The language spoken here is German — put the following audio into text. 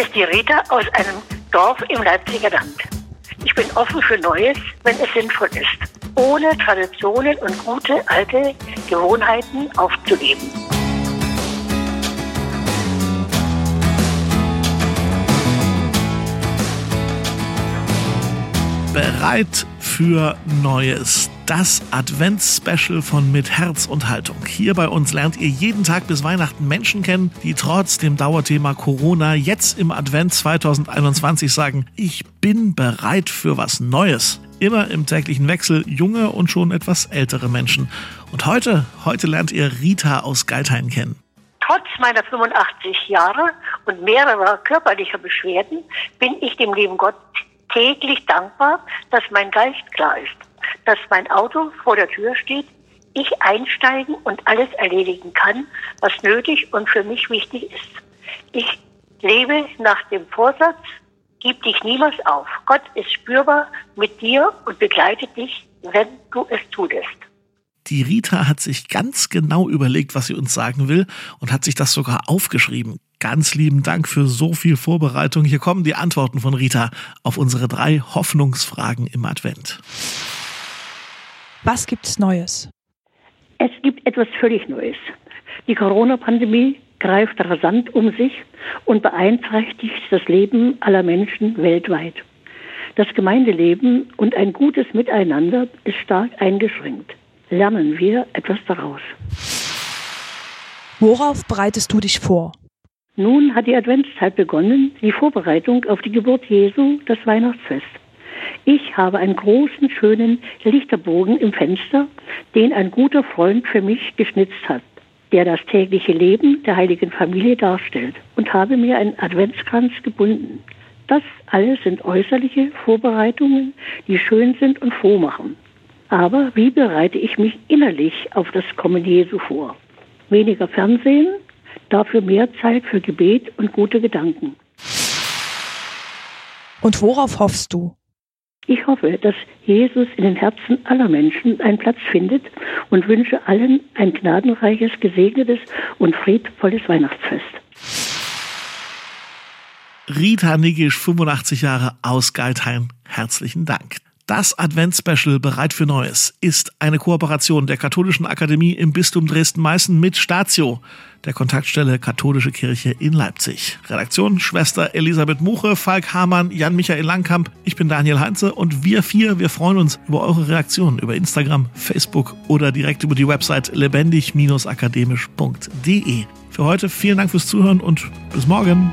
ist die Rita aus einem Dorf im Leipziger Land. Ich bin offen für Neues, wenn es sinnvoll ist, ohne Traditionen und gute alte Gewohnheiten aufzugeben. Bereit für Neues. Das Advents-Special von Mit Herz und Haltung. Hier bei uns lernt ihr jeden Tag bis Weihnachten Menschen kennen, die trotz dem Dauerthema Corona jetzt im Advent 2021 sagen, ich bin bereit für was Neues. Immer im täglichen Wechsel junge und schon etwas ältere Menschen. Und heute, heute lernt ihr Rita aus Geithain kennen. Trotz meiner 85 Jahre und mehrerer körperlicher Beschwerden bin ich dem lieben Gott täglich dankbar, dass mein Geist klar ist, dass mein Auto vor der Tür steht, ich einsteigen und alles erledigen kann, was nötig und für mich wichtig ist. Ich lebe nach dem Vorsatz, gib dich niemals auf. Gott ist spürbar mit dir und begleitet dich, wenn du es tust. Die Rita hat sich ganz genau überlegt, was sie uns sagen will und hat sich das sogar aufgeschrieben. Ganz lieben Dank für so viel Vorbereitung. Hier kommen die Antworten von Rita auf unsere drei Hoffnungsfragen im Advent. Was gibt's Neues? Es gibt etwas völlig Neues. Die Corona-Pandemie greift rasant um sich und beeinträchtigt das Leben aller Menschen weltweit. Das Gemeindeleben und ein gutes Miteinander ist stark eingeschränkt. Lernen wir etwas daraus. Worauf bereitest du dich vor? Nun hat die Adventszeit begonnen, die Vorbereitung auf die Geburt Jesu, das Weihnachtsfest. Ich habe einen großen, schönen Lichterbogen im Fenster, den ein guter Freund für mich geschnitzt hat, der das tägliche Leben der heiligen Familie darstellt und habe mir einen Adventskranz gebunden. Das alles sind äußerliche Vorbereitungen, die schön sind und froh machen. Aber wie bereite ich mich innerlich auf das Kommen Jesu vor? Weniger Fernsehen, dafür mehr Zeit für Gebet und gute Gedanken. Und worauf hoffst du? Ich hoffe, dass Jesus in den Herzen aller Menschen einen Platz findet und wünsche allen ein gnadenreiches, gesegnetes und friedvolles Weihnachtsfest. Rita Nigisch, 85 Jahre aus Geithain. Herzlichen Dank. Das Adventsspecial Bereit für Neues ist eine Kooperation der Katholischen Akademie im Bistum Dresden-Meißen mit Statio, der Kontaktstelle Katholische Kirche in Leipzig. Redaktion Schwester Elisabeth Muche, Falk Hamann, Jan-Michael Langkamp, ich bin Daniel Heinze und wir vier, wir freuen uns über eure Reaktionen über Instagram, Facebook oder direkt über die Website lebendig-akademisch.de. Für heute vielen Dank fürs Zuhören und bis morgen.